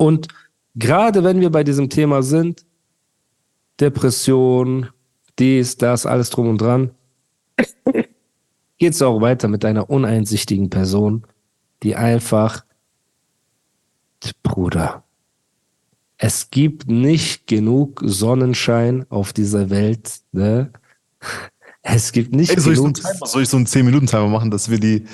Und gerade wenn wir bei diesem Thema sind, Depression, dies, das, alles drum und dran, geht es auch weiter mit einer uneinsichtigen Person, die einfach, Bruder, es gibt nicht genug Sonnenschein auf dieser Welt, ne? Es gibt nicht Ey, soll, ich so genug. Timer, soll ich so einen 10-Minuten-Timer machen, dass wir die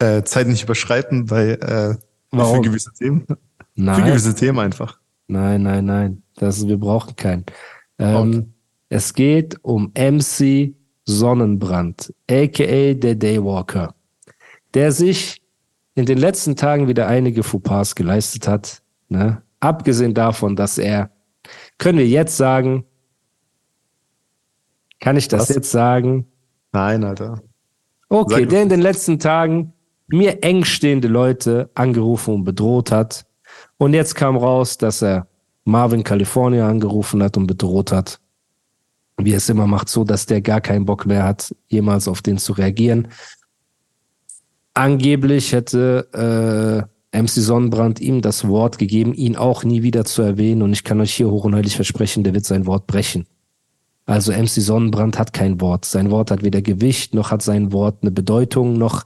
äh, Zeit nicht überschreiten bei äh, Warum? für gewisse Themen? Für Nein, gewisse Themen einfach. nein, nein, nein. Das, wir brauchen keinen. Ähm. Es geht um MC Sonnenbrand, aka der Daywalker, der sich in den letzten Tagen wieder einige Fauxpas geleistet hat. Ne? Abgesehen davon, dass er, können wir jetzt sagen, kann ich das Was? jetzt sagen? Nein, Alter. Okay, Sag der in den letzten Tagen mir engstehende Leute angerufen und bedroht hat. Und jetzt kam raus, dass er Marvin California angerufen hat und bedroht hat. Wie er es immer macht, so dass der gar keinen Bock mehr hat, jemals auf den zu reagieren. Angeblich hätte äh, MC Sonnenbrand ihm das Wort gegeben, ihn auch nie wieder zu erwähnen. Und ich kann euch hier hoch und heilig versprechen, der wird sein Wort brechen. Also MC Sonnenbrand hat kein Wort. Sein Wort hat weder Gewicht, noch hat sein Wort eine Bedeutung, noch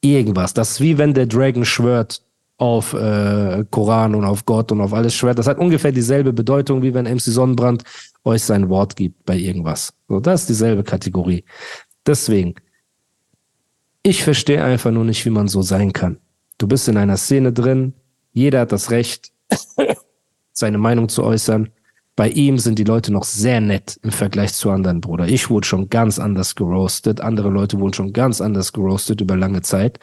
irgendwas. Das ist wie wenn der Dragon schwört auf äh, Koran und auf Gott und auf alles schwört. Das hat ungefähr dieselbe Bedeutung, wie wenn MC Sonnenbrand euch sein Wort gibt bei irgendwas. So, das ist dieselbe Kategorie. Deswegen, ich verstehe einfach nur nicht, wie man so sein kann. Du bist in einer Szene drin, jeder hat das Recht, seine Meinung zu äußern. Bei ihm sind die Leute noch sehr nett im Vergleich zu anderen, Bruder. Ich wurde schon ganz anders geroastet. Andere Leute wurden schon ganz anders geroastet über lange Zeit.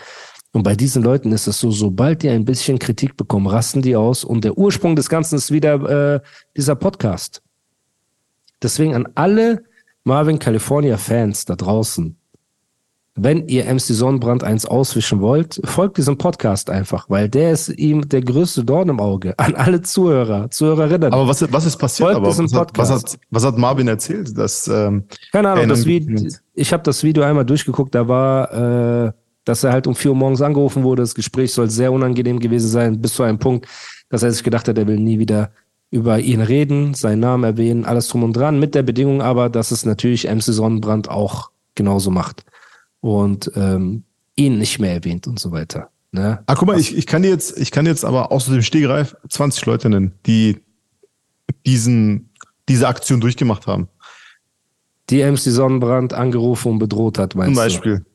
Und bei diesen Leuten ist es so, sobald die ein bisschen Kritik bekommen, rasten die aus. Und der Ursprung des Ganzen ist wieder äh, dieser Podcast. Deswegen an alle Marvin California Fans da draußen, wenn ihr MC Sonnenbrand eins auswischen wollt, folgt diesem Podcast einfach, weil der ist ihm der größte Dorn im Auge. An alle Zuhörer, Zuhörerinnen. Aber was, was ist passiert? Folgt Aber diesem was hat, was, Podcast. hat, was hat Marvin erzählt? Dass, ähm, Keine Ahnung, das Video, ich habe das Video einmal durchgeguckt, da war, äh, dass er halt um vier Uhr morgens angerufen wurde. Das Gespräch soll sehr unangenehm gewesen sein, bis zu einem Punkt, dass er sich gedacht hat, er will nie wieder über ihn reden, seinen Namen erwähnen, alles drum und dran, mit der Bedingung aber, dass es natürlich MC Sonnenbrand auch genauso macht und ähm, ihn nicht mehr erwähnt und so weiter. Ne? ah, guck mal, ich, ich kann jetzt, ich kann jetzt aber außer dem Stegreif 20 Leute nennen, die diesen, diese Aktion durchgemacht haben. Die MC Sonnenbrand angerufen und bedroht hat, meinst Zum du?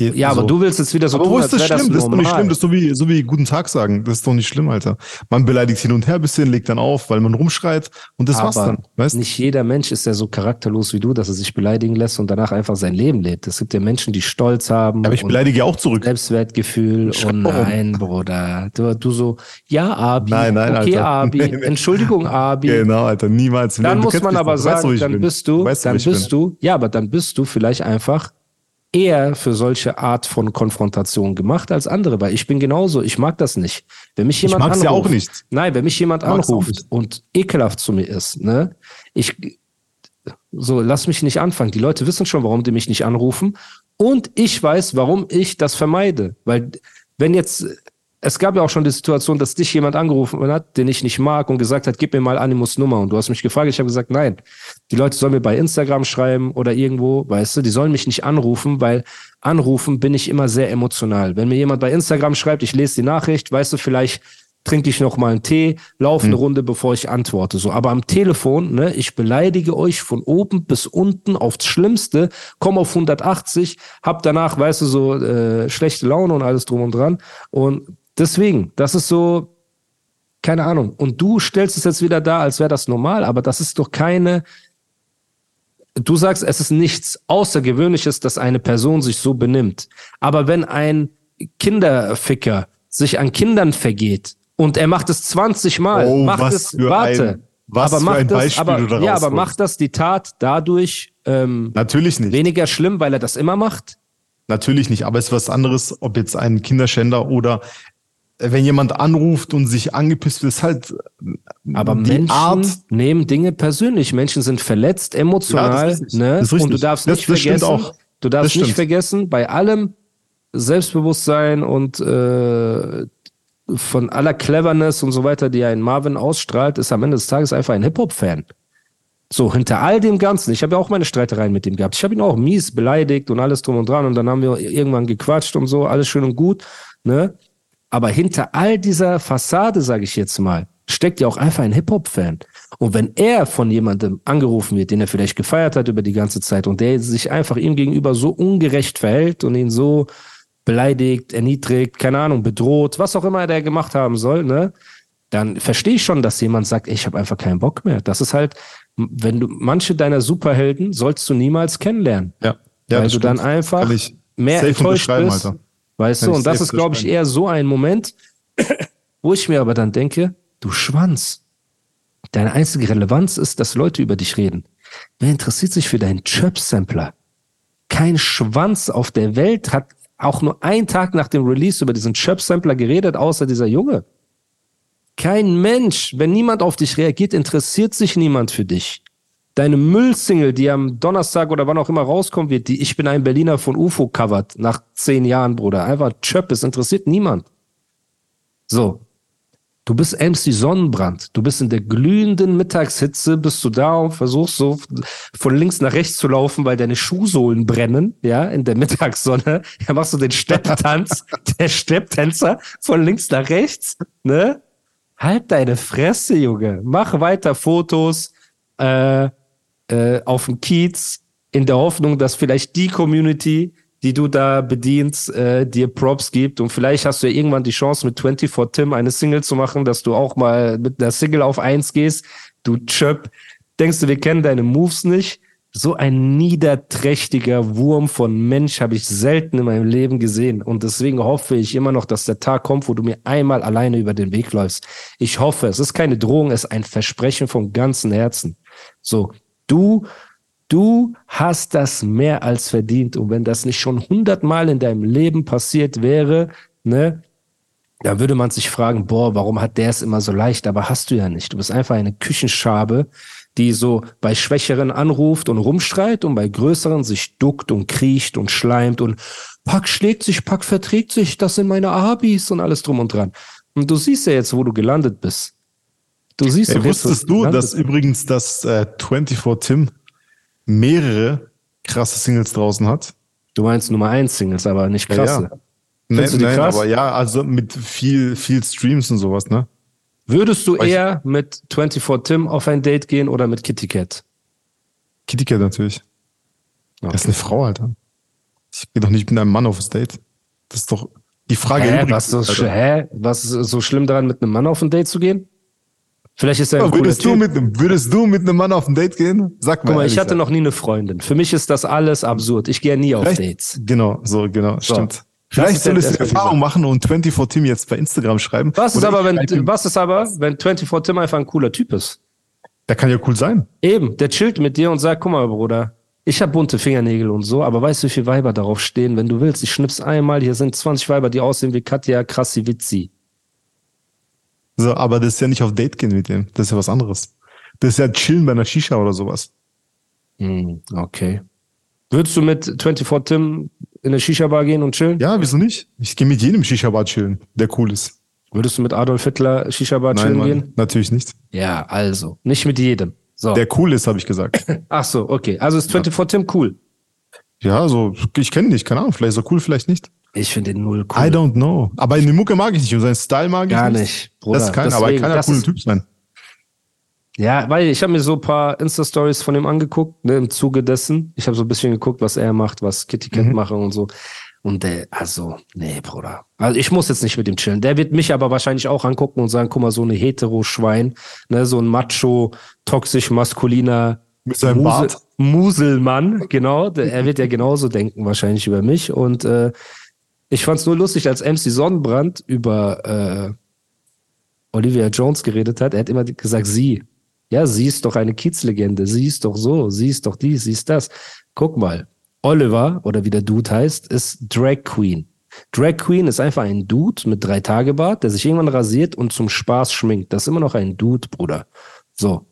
Ja, aber du willst jetzt wieder so aber tun, wo ist das schlimm? Das, ist doch nicht schlimm. Das ist so wie, so wie Guten Tag sagen. Das ist doch nicht schlimm, Alter. Man beleidigt hin und her ein bisschen, legt dann auf, weil man rumschreit und das war's Aber dann. Weißt? nicht jeder Mensch ist ja so charakterlos wie du, dass er sich beleidigen lässt und danach einfach sein Leben lebt. Es gibt ja Menschen, die Stolz haben Aber ich beleidige ja auch zurück. Selbstwertgefühl und nein, Bruder. Du, du so, ja, Abi. Nein, nein, okay, Alter. Abi. Nee, nee. Entschuldigung, Abi. Genau, Alter, niemals. Dann muss man aber sagen, dann bist du, dann bist du, ja, aber dann bist du vielleicht einfach eher für solche Art von Konfrontation gemacht als andere, weil ich bin genauso, ich mag das nicht. Wenn mich Ich jemand mag's ja anruft, auch nicht. Nein, wenn mich jemand Mag's anruft und ekelhaft zu mir ist, ne, ich, so, lass mich nicht anfangen. Die Leute wissen schon, warum die mich nicht anrufen. Und ich weiß, warum ich das vermeide. Weil, wenn jetzt, es gab ja auch schon die Situation, dass dich jemand angerufen hat, den ich nicht mag und gesagt hat, gib mir mal Animus Nummer. Und du hast mich gefragt, ich habe gesagt, nein. Die Leute sollen mir bei Instagram schreiben oder irgendwo, weißt du, die sollen mich nicht anrufen, weil anrufen bin ich immer sehr emotional. Wenn mir jemand bei Instagram schreibt, ich lese die Nachricht, weißt du, vielleicht trinke ich noch mal einen Tee, laufe eine Runde, bevor ich antworte. So, aber am Telefon, ne, ich beleidige euch von oben bis unten aufs Schlimmste, komme auf 180, hab danach, weißt du, so äh, schlechte Laune und alles drum und dran. Und deswegen, das ist so, keine Ahnung. Und du stellst es jetzt wieder da, als wäre das normal, aber das ist doch keine. Du sagst, es ist nichts Außergewöhnliches, dass eine Person sich so benimmt. Aber wenn ein Kinderficker sich an Kindern vergeht Und er macht es 20 Mal. Oh, macht was es, warte. ein- was aber für macht ein das, Beispiel aber, du da Ja, aber macht das die Tat dadurch ähm, Natürlich nicht. weniger schlimm, weil er das immer macht? Natürlich nicht, aber es ist was anderes, ob jetzt ein Kinderschänder oder wenn jemand anruft und sich angepisst wird, ist halt äh, Aber die Menschen Art. nehmen Dinge persönlich. Menschen sind verletzt, emotional. Ja, das ne? Das. Und du darfst Das- nicht vergessen, auch. du darfst nicht vergessen, bei allem Selbstbewusstsein und äh, von aller Cleverness und so weiter, die ein Marvin ausstrahlt, ist am Ende des Tages einfach ein Hip-Hop-Fan. So, hinter all dem Ganzen, ich habe ja auch meine Streitereien mit ihm gehabt. Ich habe ihn auch mies beleidigt und alles drum und dran und dann haben wir irgendwann gequatscht und so, alles schön und gut, ne? Aber hinter all dieser Fassade, sage ich jetzt mal, steckt ja auch einfach ein Hip-Hop-Fan. Und wenn er von jemandem angerufen wird, den er vielleicht gefeiert hat über die ganze Zeit und der sich einfach ihm gegenüber so ungerecht verhält und ihn so beleidigt, erniedrigt, keine Ahnung, bedroht, was auch immer der gemacht haben soll, ne? Dann verstehe ich schon, dass jemand sagt, ey, ich habe einfach keinen Bock mehr. Das ist halt, wenn du manche deiner Superhelden sollst du niemals kennenlernen, Ja, ja weil du dann stimmt. einfach Kann ich mehr enttäuscht bist. Alter. Weißt du, und das ist, glaube ich, eher so ein Moment, wo ich mir aber dann denke, du Schwanz, deine einzige Relevanz ist, dass Leute über dich reden. Wer interessiert sich für deinen Chirp-Sampler? Kein Schwanz auf der Welt hat auch nur einen Tag nach dem Release über diesen Chirp-Sampler geredet, außer dieser Junge. Kein Mensch, wenn niemand auf dich reagiert, interessiert sich niemand für dich. Deine Müllsingle, die am Donnerstag oder wann auch immer rauskommen wird, die Ich bin ein Berliner von UFO covert, nach zehn Jahren, Bruder. Einfach Chöp, es interessiert niemand. So. Du bist MC Sonnenbrand. Du bist in der glühenden Mittagshitze, bist du da und versuchst so von links nach rechts zu laufen, weil deine Schuhsohlen brennen, ja, in der Mittagssonne. Ja, machst du den Stepptanz, der Stepptänzer von links nach rechts, ne? Halt deine Fresse, Junge. Mach weiter Fotos äh, äh, auf dem Kiez in der Hoffnung, dass vielleicht die Community, die du da bedienst, äh, dir Props gibt. Und vielleicht hast du ja irgendwann die Chance, mit 24 Tim eine Single zu machen, dass du auch mal mit einer Single auf eins gehst. Du Chöp. Denkst du, wir kennen deine Moves nicht? So ein niederträchtiger Wurm von Mensch habe ich selten in meinem Leben gesehen. Und deswegen hoffe ich immer noch, dass der Tag kommt, wo du mir einmal alleine über den Weg läufst. Ich hoffe, es ist keine Drohung, es ist ein Versprechen vom ganzen Herzen. So, du, du hast das mehr als verdient. Und wenn das nicht schon hundertmal in deinem Leben passiert wäre, ne, da würde man sich fragen, boah, warum hat der es immer so leicht? Aber hast du ja nicht. Du bist einfach eine Küchenschabe, die so bei Schwächeren anruft und rumschreit und bei Größeren sich duckt und kriecht und schleimt und Pack schlägt sich, Pack verträgt sich, das sind meine Abis und alles drum und dran. Und du siehst ja jetzt, wo du gelandet bist. Du siehst Ey, wo wusstest du, dass übrigens das äh, 24 Tim mehrere krasse Singles draußen hat? Du meinst Nummer 1 Singles, aber nicht krasse. Ja, Findest Nein, du nein krass? aber ja, also mit viel, viel Streams und sowas, ne? Würdest du eher mit 24 Tim auf ein Date gehen oder mit Kitty Cat? Kitty Cat natürlich. Er ist eine Frau, Alter. Ich gehe doch nicht mit einem Mann auf das Date. Das ist doch die Frage. Hä, übrigens, was, sch- hä? was ist so schlimm daran, mit einem Mann auf ein Date zu gehen? Vielleicht ist er ein Ja, würdest, du mit, einem- würdest du mit einem Mann auf ein Date gehen? Sag mal. Guck mal, ich hatte Alter. noch nie eine Freundin. Für mich ist das alles absurd. Ich gehe nie auf Vielleicht- Dates. Genau, so, genau, So. stimmt. Vielleicht solltest du Erfahrung machen und 24 Tim jetzt bei Instagram schreiben. Was ist aber, wenn, was ist aber, wenn 24 Tim einfach ein cooler Typ ist? Der kann ja cool sein. Eben, der chillt mit dir und sagt, guck mal, Bruder, ich habe bunte Fingernägel und so, aber weißt du, wie viele Weiber darauf stehen? Wenn du willst, ich schnips einmal, hier sind 20 Weiber, die aussehen wie Katja Krassiwitzi. So, aber das ist ja nicht auf Date gehen mit dem. Das ist ja was anderes. Das ist ja chillen bei einer Shisha oder sowas. Hm, okay. Würdest du mit 24 Tim in eine Shisha-Bar gehen und chillen? Ja, wieso nicht? Ich gehe mit jedem Shisha-Bar chillen, der cool ist. Würdest du mit Adolf Hitler Shisha-Bar chillen Mann, gehen? natürlich nicht. Ja, also. Nicht mit jedem. So. Der cool ist, habe ich gesagt. Ach so, okay. Also ist 24 Tim cool. ja, so, ich kenne nicht, keine Ahnung, vielleicht ist er cool, vielleicht nicht. Ich finde den null I cool. don't know. Aber in Mucke mag ich nicht und seinen Style mag ich Gar nicht. nicht, Bruder. das kann, aber kann das cooler Typ sein. Ja, weil ich habe mir so ein paar Insta-Stories von ihm angeguckt, ne, im Zuge dessen. Ich habe so ein bisschen geguckt, was er macht, was Kitty Cat Mhm. mache und so. Und der, also, nee, Bruder. Also ich muss jetzt nicht mit ihm chillen. Der wird mich aber wahrscheinlich auch angucken und sagen, guck mal, so eine Hetero-Schwein, ne, so ein Macho, toxisch maskuliner Mit seinem Bart. Muselmann, genau. Der, er wird ja genauso denken wahrscheinlich über mich. Und äh, ich fand's nur lustig, als MC Sonnenbrand über Olivia Jones geredet hat, er hat immer gesagt, sie. Ja, sie ist doch eine Kiezlegende, sie ist doch so, sie ist doch dies, sie ist das. Guck mal, Oliver, oder wie der Dude heißt, ist Drag Queen. Drag Queen ist einfach ein Dude mit drei Tagebart, der sich irgendwann rasiert und zum Spaß schminkt. Das ist immer noch ein Dude, Bruder. So.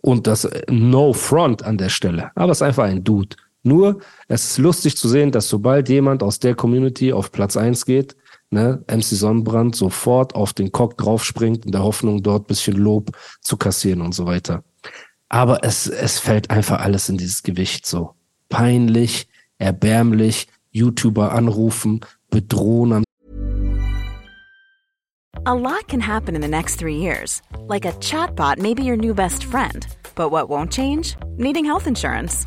Und das No Front an der Stelle. Aber es ist einfach ein Dude. Nur, es ist lustig zu sehen, dass sobald jemand aus der Community auf Platz eins geht, ne, MC Sonnenbrand sofort auf den Cock draufspringt in der Hoffnung, dort bisschen Lob zu kassieren und so weiter. Aber es, es fällt einfach alles in dieses Gewicht so. Peinlich, erbärmlich, YouTuber anrufen, bedrohen. A lot can happen in the next three years. Like a chatbot may be your new best friend. But what won't change? Needing health insurance.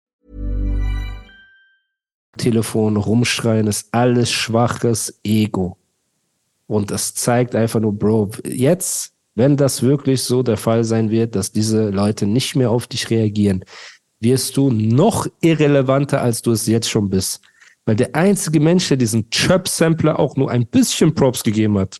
Telefon rumschreien, ist alles schwaches Ego. Und das zeigt einfach nur, Bro, jetzt, wenn das wirklich so der Fall sein wird, dass diese Leute nicht mehr auf dich reagieren, wirst du noch irrelevanter, als du es jetzt schon bist. Weil der einzige Mensch, der diesen Chirp-Sampler auch nur ein bisschen Props gegeben hat,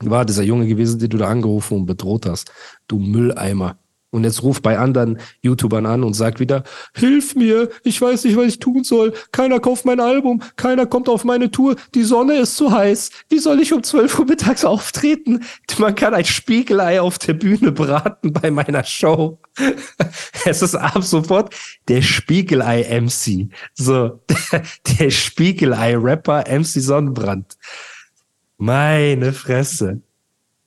war dieser Junge gewesen, den du da angerufen und bedroht hast. Du Mülleimer. Und jetzt ruft bei anderen YouTubern an und sagt wieder, hilf mir, ich weiß nicht, was ich tun soll. Keiner kauft mein Album, keiner kommt auf meine Tour, die Sonne ist zu heiß. Wie soll ich um 12 Uhr mittags auftreten? Man kann ein Spiegelei auf der Bühne braten bei meiner Show. Es ist ab sofort der Spiegelei-MC. So, der Spiegelei-Rapper MC Sonnenbrand. Meine Fresse.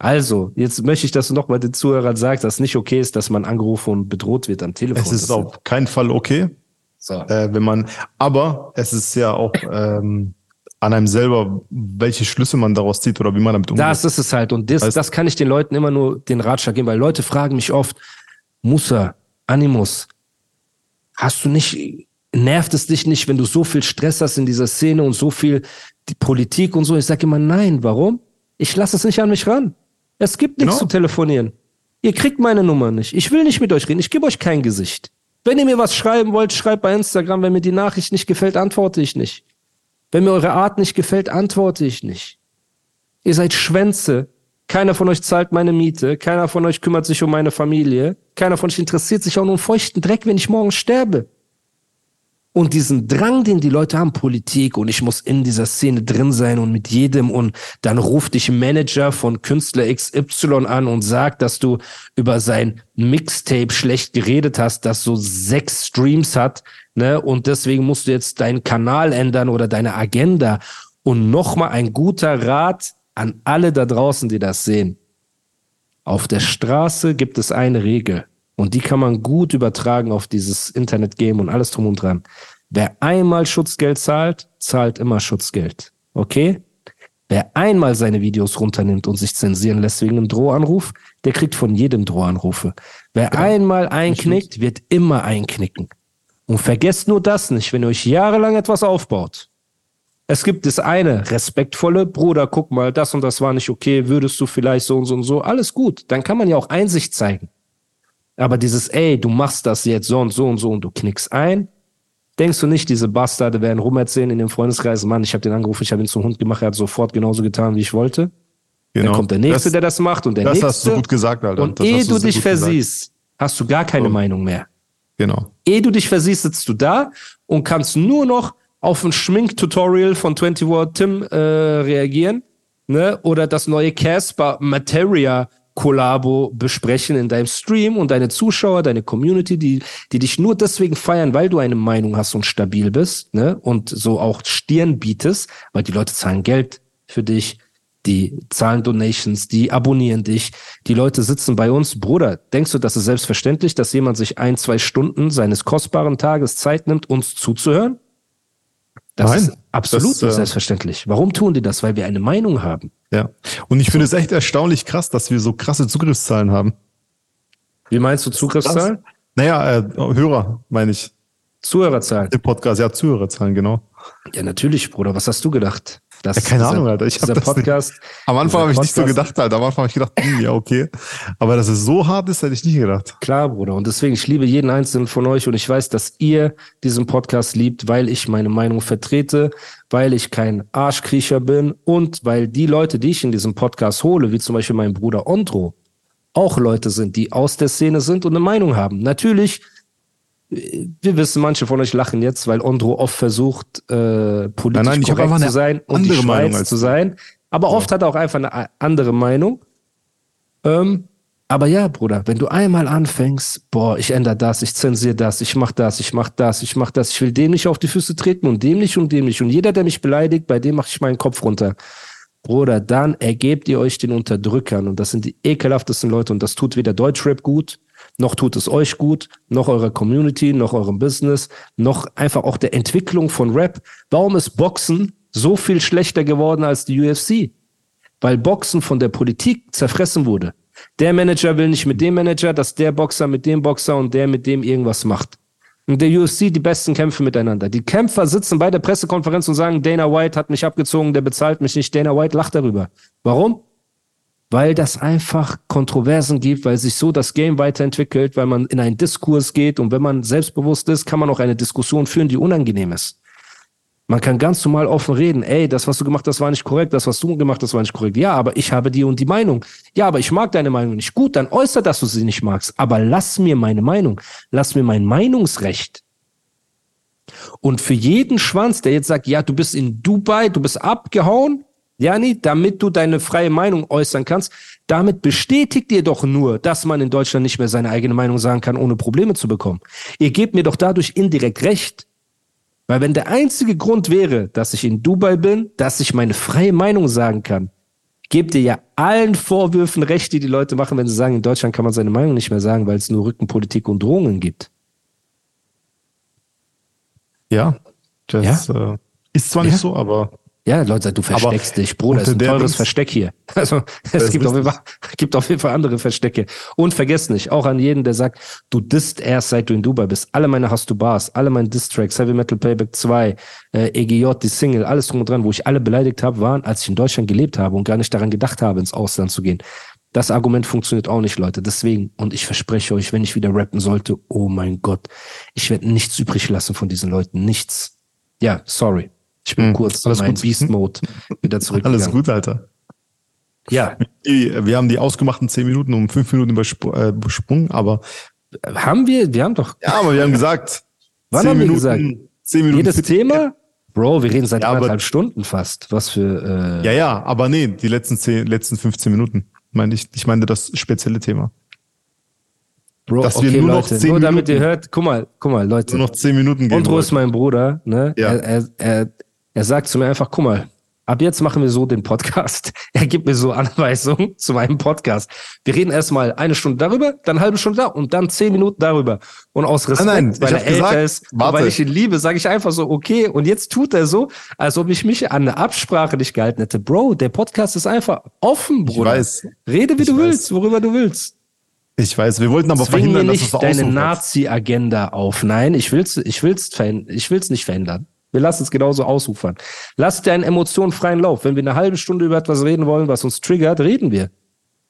Also, jetzt möchte ich, dass du nochmal den Zuhörern sagst, dass es nicht okay ist, dass man angerufen und bedroht wird am Telefon. Es ist auf keinen Fall okay. So. Äh, wenn man, aber es ist ja auch ähm, an einem selber, welche Schlüsse man daraus zieht oder wie man damit umgeht. Das ist es halt. Und das, das kann ich den Leuten immer nur den Ratschlag geben, weil Leute fragen mich oft, Musa, Animus, hast du nicht, nervt es dich nicht, wenn du so viel Stress hast in dieser Szene und so viel die Politik und so? Ich sage immer, nein, warum? Ich lasse es nicht an mich ran. Es gibt nichts genau. zu telefonieren. Ihr kriegt meine Nummer nicht. Ich will nicht mit euch reden. Ich gebe euch kein Gesicht. Wenn ihr mir was schreiben wollt, schreibt bei Instagram. Wenn mir die Nachricht nicht gefällt, antworte ich nicht. Wenn mir eure Art nicht gefällt, antworte ich nicht. Ihr seid Schwänze. Keiner von euch zahlt meine Miete. Keiner von euch kümmert sich um meine Familie. Keiner von euch interessiert sich auch nur um feuchten Dreck, wenn ich morgen sterbe. Und diesen Drang, den die Leute haben, Politik und ich muss in dieser Szene drin sein und mit jedem und dann ruft dich Manager von Künstler XY an und sagt, dass du über sein Mixtape schlecht geredet hast, das so sechs Streams hat, ne, und deswegen musst du jetzt deinen Kanal ändern oder deine Agenda. Und nochmal ein guter Rat an alle da draußen, die das sehen. Auf der Straße gibt es eine Regel. Und die kann man gut übertragen auf dieses Internet-Game und alles drum und dran. Wer einmal Schutzgeld zahlt, zahlt immer Schutzgeld. Okay? Wer einmal seine Videos runternimmt und sich zensieren lässt wegen einem Drohanruf, der kriegt von jedem Drohanrufe. Wer genau. einmal einknickt, wird immer einknicken. Und vergesst nur das nicht, wenn ihr euch jahrelang etwas aufbaut. Es gibt das eine respektvolle, Bruder, guck mal, das und das war nicht okay, würdest du vielleicht so und so und so, alles gut. Dann kann man ja auch Einsicht zeigen. Aber dieses, ey, du machst das jetzt so und so und so und du knickst ein, denkst du nicht, diese Bastarde werden rumerzählen in dem Freundeskreis, Mann, ich habe den angerufen, ich habe ihn zum Hund gemacht, er hat sofort genauso getan, wie ich wollte. Genau. Dann kommt der Nächste, das, der das macht und der das Nächste. Das hast du gut gesagt, Alter. Und das ehe du, dich versiehst, gesagt. hast du gar keine so. Meinung mehr. Genau. Ehe du dich versiehst, sitzt du da und kannst nur noch auf ein Schminktutorial von 24 Tim äh, reagieren, ne? Oder das neue Casper Materia Kollabo besprechen in deinem Stream und deine Zuschauer, deine Community, die, die dich nur deswegen feiern, weil du eine Meinung hast und stabil bist, ne? Und so auch Stirn bietest, weil die Leute zahlen Geld für dich, die zahlen Donations, die abonnieren dich, die Leute sitzen bei uns. Bruder, denkst du, das ist selbstverständlich, dass jemand sich ein, zwei Stunden seines kostbaren Tages Zeit nimmt, uns zuzuhören? Das Nein, ist absolut das, äh, selbstverständlich. Warum tun die das? Weil wir eine Meinung haben. Ja. Und ich finde es echt erstaunlich krass, dass wir so krasse Zugriffszahlen haben. Wie meinst du Zugriffszahlen? Naja, äh, Hörer, meine ich. Zuhörerzahlen. Im Podcast, ja, Zuhörerzahlen, genau. Ja, natürlich, Bruder. Was hast du gedacht? Das, ja, keine dieser, Ahnung, Alter. Ich dieser Podcast. Nicht. Am Anfang habe ich nicht so gedacht, Alter. Am Anfang habe ich gedacht, hm, ja, okay. Aber dass es so hart ist, hätte ich nicht gedacht. Klar, Bruder. Und deswegen, ich liebe jeden einzelnen von euch und ich weiß, dass ihr diesen Podcast liebt, weil ich meine Meinung vertrete, weil ich kein Arschkriecher bin und weil die Leute, die ich in diesem Podcast hole, wie zum Beispiel mein Bruder Ondro, auch Leute sind, die aus der Szene sind und eine Meinung haben. Natürlich wir wissen, manche von euch lachen jetzt, weil Ondro oft versucht, äh, politisch nein, nein, korrekt zu sein und die Schweiz zu sein. Aber ja. oft hat er auch einfach eine andere Meinung. Ähm, aber ja, Bruder, wenn du einmal anfängst, boah, ich ändere das, ich zensiere das, ich mach das, ich mach das, ich mach das, ich will dem nicht auf die Füße treten und dem nicht und dem nicht. Und jeder, der mich beleidigt, bei dem mache ich meinen Kopf runter. Bruder, dann ergebt ihr euch den Unterdrückern. Und das sind die ekelhaftesten Leute. Und das tut weder Deutschrap gut, noch tut es euch gut, noch eurer Community, noch eurem Business, noch einfach auch der Entwicklung von Rap. Warum ist Boxen so viel schlechter geworden als die UFC? Weil Boxen von der Politik zerfressen wurde. Der Manager will nicht mit dem Manager, dass der Boxer mit dem Boxer und der mit dem irgendwas macht. Und der UFC die besten Kämpfe miteinander. Die Kämpfer sitzen bei der Pressekonferenz und sagen, Dana White hat mich abgezogen, der bezahlt mich nicht. Dana White lacht darüber. Warum? Weil das einfach Kontroversen gibt, weil sich so das Game weiterentwickelt, weil man in einen Diskurs geht und wenn man selbstbewusst ist, kann man auch eine Diskussion führen, die unangenehm ist. Man kann ganz normal offen reden, ey, das, was du gemacht hast, war nicht korrekt, das, was du gemacht hast, war nicht korrekt. Ja, aber ich habe die und die Meinung. Ja, aber ich mag deine Meinung nicht. Gut, dann äußer, dass du sie nicht magst. Aber lass mir meine Meinung. Lass mir mein Meinungsrecht. Und für jeden Schwanz, der jetzt sagt, ja, du bist in Dubai, du bist abgehauen, Jani, damit du deine freie Meinung äußern kannst, damit bestätigt ihr doch nur, dass man in Deutschland nicht mehr seine eigene Meinung sagen kann, ohne Probleme zu bekommen. Ihr gebt mir doch dadurch indirekt recht. Weil wenn der einzige Grund wäre, dass ich in Dubai bin, dass ich meine freie Meinung sagen kann, gebt ihr ja allen Vorwürfen recht, die die Leute machen, wenn sie sagen, in Deutschland kann man seine Meinung nicht mehr sagen, weil es nur Rückenpolitik und Drohungen gibt. Ja, das ja? Äh, ist zwar ja? nicht so, aber ja, Leute, du versteckst Aber dich, Bruder. Ist ein teures Versteck hier. Also es gibt auf, jeden Fall, gibt auf jeden Fall andere Verstecke. Und vergiss nicht, auch an jeden, der sagt, du disst erst seit du in Dubai bist. Alle meine hast du Bars, alle meine Distracks, Heavy Metal Payback 2, äh, EGJ, die Single, alles drum und dran, wo ich alle beleidigt habe, waren, als ich in Deutschland gelebt habe und gar nicht daran gedacht habe, ins Ausland zu gehen. Das Argument funktioniert auch nicht, Leute. Deswegen, und ich verspreche euch, wenn ich wieder rappen sollte, oh mein Gott, ich werde nichts übrig lassen von diesen Leuten. Nichts. Ja, sorry. Ich bin hm, kurz in meinen Beast-Mode wieder zurück. Alles gut, Alter. Ja. Wir haben die ausgemachten zehn Minuten um fünf Minuten übersprungen, äh, aber. Haben wir? Wir haben doch. Ja, aber wir haben gesagt. Wann haben Minuten, wir gesagt? Zehn Minuten. Jedes Thema? Bro, wir reden seit ja, anderthalb Stunden fast. Was für. Äh ja, ja, aber nee, die letzten zehn, letzten 15 Minuten. Meine ich, ich meine das spezielle Thema. Bro, dass okay, wir nur Leute, noch zehn nur damit ihr hört, guck mal, guck mal, Leute. Nur noch zehn Minuten gehen. Ondro ist mein Bruder, ne? Ja. Er, er, er, er sagt zu mir einfach, guck mal, ab jetzt machen wir so den Podcast. Er gibt mir so Anweisungen zu meinem Podcast. Wir reden erstmal eine Stunde darüber, dann eine halbe Stunde da und dann zehn Minuten darüber. Und aus Respekt, nein, nein, weil er älter gesagt, ist, weil ich ihn liebe, sage ich einfach so, okay. Und jetzt tut er so, als ob ich mich an eine Absprache nicht gehalten hätte. Bro, der Podcast ist einfach offen, Bruder. Ich weiß. Rede, wie ich du weiß. willst, worüber du willst. Ich weiß, wir wollten aber Zwing verhindern, nicht dass es deine Nazi-Agenda auf. Nein, ich will's, ich will's, ich will's nicht verändern. Wir lassen es genauso ausufern. Lass deinen Emotionen freien Lauf. Wenn wir eine halbe Stunde über etwas reden wollen, was uns triggert, reden wir.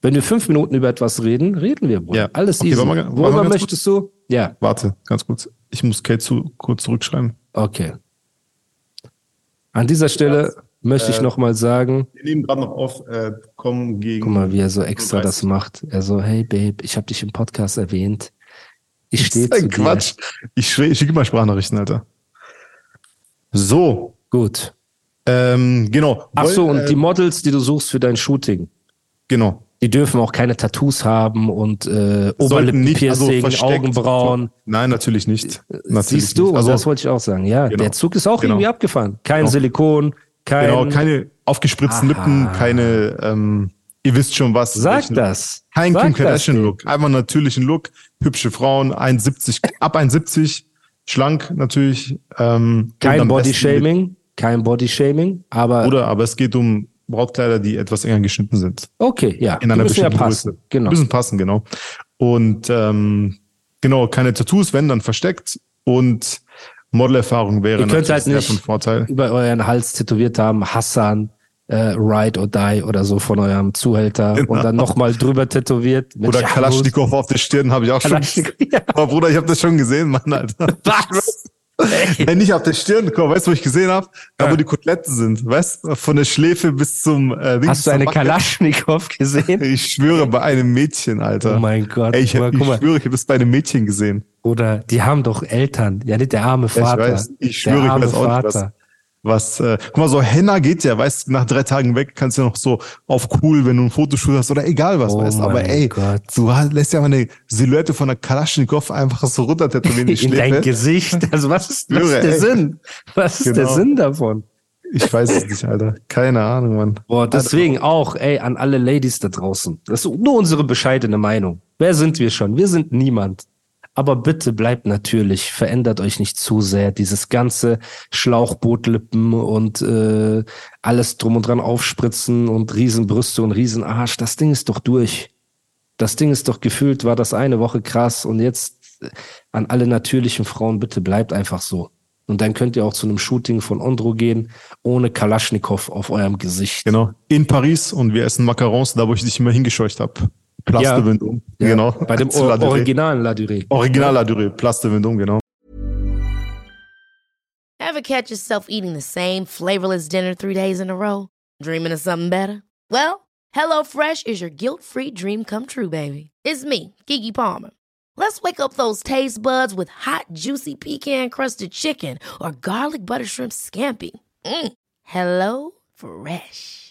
Wenn wir fünf Minuten über etwas reden, reden wir. Bruder. Ja. Alles okay, easy. Mal, Worüber möchtest du? Ja. Warte, ganz kurz. Ich muss Kate zu, kurz zurückschreiben. Okay. An dieser Stelle möchte ich äh, nochmal sagen. Wir nehmen gerade noch auf, äh, kommen gegen. Guck mal, wie er so extra das macht. Er so, hey Babe, ich habe dich im Podcast erwähnt. Ich stehe zu Quatsch. dir. Ich, ich schicke mal Sprachnachrichten, Alter. So. Gut. Ähm, genau. Ach so, und äh, die Models, die du suchst für dein Shooting. Genau. Die dürfen auch keine Tattoos haben und äh, Oberlippenpiercing, also Augenbrauen. Nein, natürlich nicht. Natürlich Siehst du, nicht. also das wollte ich auch sagen. Ja, genau. der Zug ist auch genau. irgendwie abgefahren. Kein genau. Silikon, kein. Genau, keine aufgespritzten Aha. Lippen, keine, ähm, ihr wisst schon was. Sag das. Kein Sag Kim Kardashian-Look. Einfach natürlichen Look. Hübsche Frauen, 1,70, ab 1,70, schlank natürlich. Ähm, kein Body-Shaming, kein Body-Shaming, aber. Oder, aber es geht um Brautkleider, die etwas enger geschnitten sind. Okay, ja. In einer bestimmten ja passen. Größe. Genau. Müssen passen, genau. Und ähm, genau, keine Tattoos, wenn dann versteckt und Modelerfahrung wäre Ihr könnt halt nicht von Vorteil. über euren Hals tätowiert haben, Hassan, äh, Ride or Die oder so von eurem Zuhälter genau. und dann nochmal drüber tätowiert. Oder Kalaschnikow auf der Stirn habe ich auch schon. Ja. Aber Bruder, ich habe das schon gesehen, Mann, Alter. Was? Wenn nicht auf der Stirn, komm, weißt du, wo ich gesehen habe? Da, wo die Koteletten sind, weißt du? Von der Schläfe bis zum äh, Hast du eine Kalaschnikow gesehen? Ich schwöre, bei einem Mädchen, Alter. Oh mein Gott. Ey, ich, hab, ich schwöre, ich habe es bei einem Mädchen gesehen. Oder die haben doch Eltern. Ja, nicht der arme Vater. Ich weiß, ich schwöre, ich weiß auch nicht, was, was, äh, guck mal, so Henna geht ja, weißt du, nach drei Tagen weg kannst du ja noch so auf cool, wenn du ein Fotoshoot hast oder egal was, oh weißt du. Aber ey, Gott. du lässt ja mal eine Silhouette von der Kalaschnikow einfach so runter tätowieren In dein Gesicht. Also was ist, was ist der ey. Sinn? Was ist genau. der Sinn davon? Ich weiß es nicht, Alter. Keine Ahnung, Mann. Boah, deswegen auch, ey, an alle Ladies da draußen. Das ist nur unsere bescheidene Meinung. Wer sind wir schon? Wir sind niemand. Aber bitte bleibt natürlich, verändert euch nicht zu sehr. Dieses ganze Schlauchbootlippen und äh, alles drum und dran aufspritzen und Riesenbrüste und Riesenarsch, das Ding ist doch durch. Das Ding ist doch gefühlt, war das eine Woche krass und jetzt äh, an alle natürlichen Frauen, bitte bleibt einfach so. Und dann könnt ihr auch zu einem Shooting von Ondro gehen, ohne Kalaschnikow auf eurem Gesicht. Genau. In Paris und wir essen Macarons, da wo ich dich immer hingescheucht habe. Place ja, de Vendôme, ja, genau. Bei dem Or La originalen La Durée. Original La Durée, Place de Vendôme, genau. Ever catch yourself eating the same flavorless dinner three days in a row? Dreaming of something better? Well, HelloFresh is your guilt-free dream come true, baby. It's me, Kiki Palmer. Let's wake up those taste buds with hot, juicy pecan-crusted chicken or garlic butter shrimp scampi. Mm. Hello Fresh.